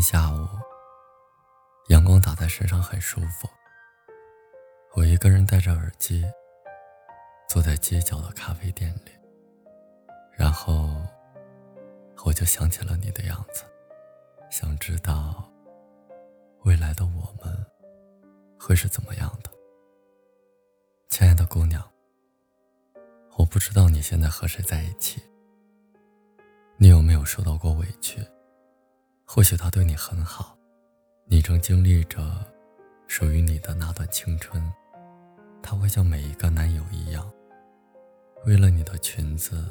下午，阳光打在身上很舒服。我一个人戴着耳机，坐在街角的咖啡店里，然后我就想起了你的样子，想知道未来的我们会是怎么样的。亲爱的姑娘，我不知道你现在和谁在一起，你有没有受到过委屈？或许他对你很好，你正经历着属于你的那段青春，他会像每一个男友一样，为了你的裙子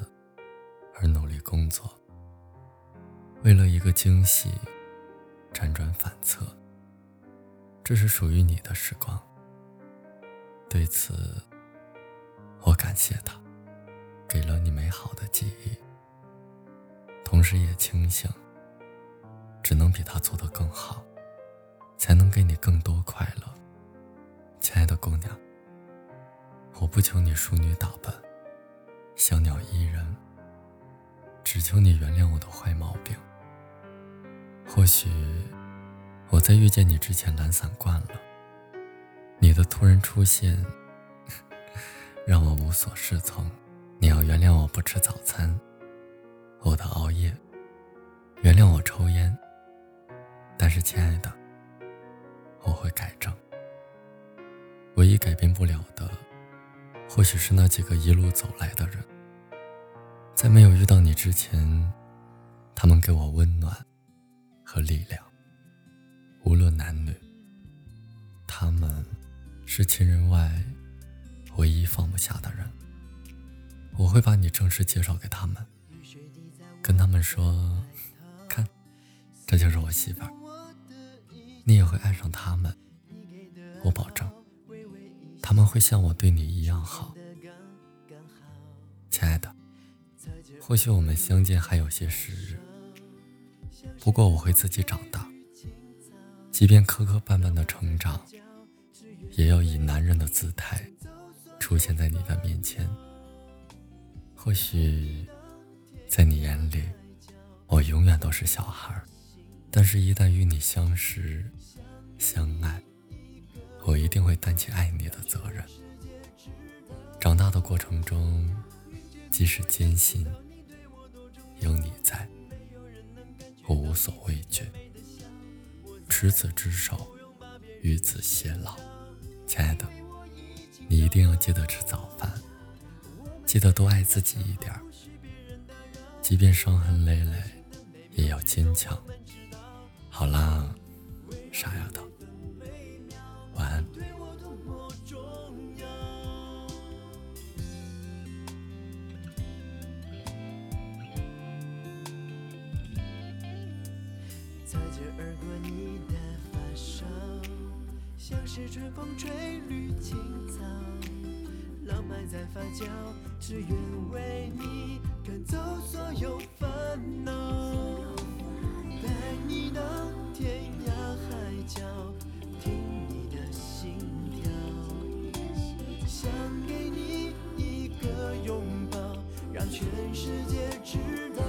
而努力工作，为了一个惊喜辗转反侧。这是属于你的时光，对此我感谢他，给了你美好的记忆，同时也庆幸。只能比他做得更好，才能给你更多快乐，亲爱的姑娘。我不求你淑女打扮，小鸟依人，只求你原谅我的坏毛病。或许我在遇见你之前懒散惯了，你的突然出现 让我无所适从。你要原谅我不吃早餐，我的熬夜，原谅我抽烟。亲爱的，我会改正。唯一改变不了的，或许是那几个一路走来的人，在没有遇到你之前，他们给我温暖和力量。无论男女，他们是亲人外唯一放不下的人。我会把你正式介绍给他们，跟他们说：“看，这就是我媳妇儿。”你也会爱上他们，我保证，他们会像我对你一样好，亲爱的。或许我们相见还有些时日，不过我会自己长大，即便磕磕绊绊的成长，也要以男人的姿态出现在你的面前。或许，在你眼里，我永远都是小孩儿但是，一旦与你相识、相爱，我一定会担起爱你的责任。长大的过程中，即使艰辛，有你在，我无所畏惧。执子之手，与子偕老。亲爱的，你一定要记得吃早饭，记得多爱自己一点即便伤痕累累，也要坚强。好啦，傻丫头，晚安。对我多么重要擦肩而过，你的发梢，像是春风吹绿青草，浪漫在发酵，只愿为你赶走所有烦恼。叫听你的心跳想给你一个拥抱让全世界知道